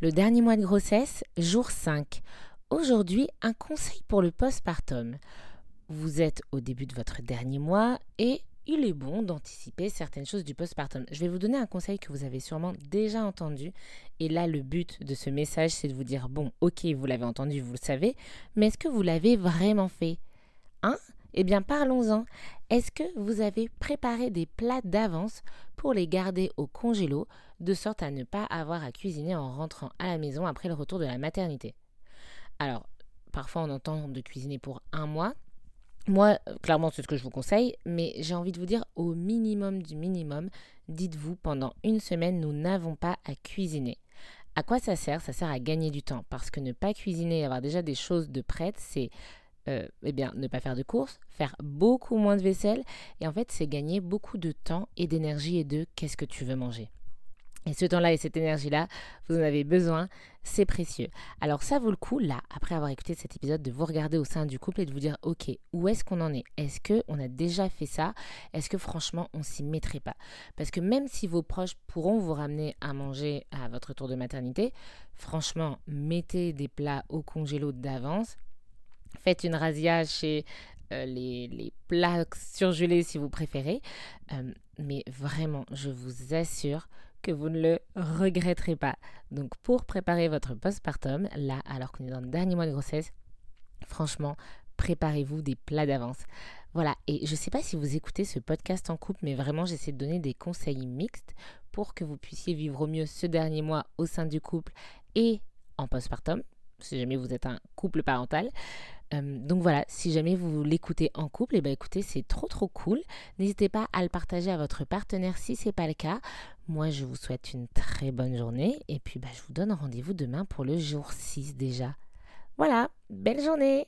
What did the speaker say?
Le dernier mois de grossesse, jour 5. Aujourd'hui, un conseil pour le postpartum. Vous êtes au début de votre dernier mois et il est bon d'anticiper certaines choses du postpartum. Je vais vous donner un conseil que vous avez sûrement déjà entendu. Et là, le but de ce message, c'est de vous dire, bon, ok, vous l'avez entendu, vous le savez, mais est-ce que vous l'avez vraiment fait? Hein? Eh bien, parlons-en. Est-ce que vous avez préparé des plats d'avance pour les garder au congélo, de sorte à ne pas avoir à cuisiner en rentrant à la maison après le retour de la maternité? Alors, parfois on entend de cuisiner pour un mois, moi, clairement, c'est ce que je vous conseille, mais j'ai envie de vous dire au minimum du minimum, dites-vous, pendant une semaine, nous n'avons pas à cuisiner. À quoi ça sert? Ça sert à gagner du temps, parce que ne pas cuisiner, avoir déjà des choses de prêtes, c'est euh, eh bien, ne pas faire de courses, faire beaucoup moins de vaisselle, et en fait, c'est gagner beaucoup de temps et d'énergie et de qu'est-ce que tu veux manger. Et ce temps-là et cette énergie-là, vous en avez besoin, c'est précieux. Alors ça vaut le coup, là, après avoir écouté cet épisode, de vous regarder au sein du couple et de vous dire, ok, où est-ce qu'on en est? Est-ce qu'on a déjà fait ça? Est-ce que franchement, on s'y mettrait pas? Parce que même si vos proches pourront vous ramener à manger à votre tour de maternité, franchement, mettez des plats au congélo d'avance. Faites une razzia chez euh, les, les, plats surgelés si vous préférez. Euh, mais vraiment, je vous assure que vous ne le regretterez pas. Donc pour préparer votre postpartum, là, alors qu'on est dans le dernier mois de grossesse, franchement, préparez-vous des plats d'avance. Voilà, et je ne sais pas si vous écoutez ce podcast en couple, mais vraiment j'essaie de donner des conseils mixtes pour que vous puissiez vivre au mieux ce dernier mois au sein du couple et en postpartum, si jamais vous êtes un couple parental. Donc voilà, si jamais vous l'écoutez en couple, eh ben écoutez, c'est trop trop cool. N'hésitez pas à le partager à votre partenaire si c'est pas le cas. Moi, je vous souhaite une très bonne journée et puis bah, je vous donne rendez-vous demain pour le jour 6 déjà. Voilà, belle journée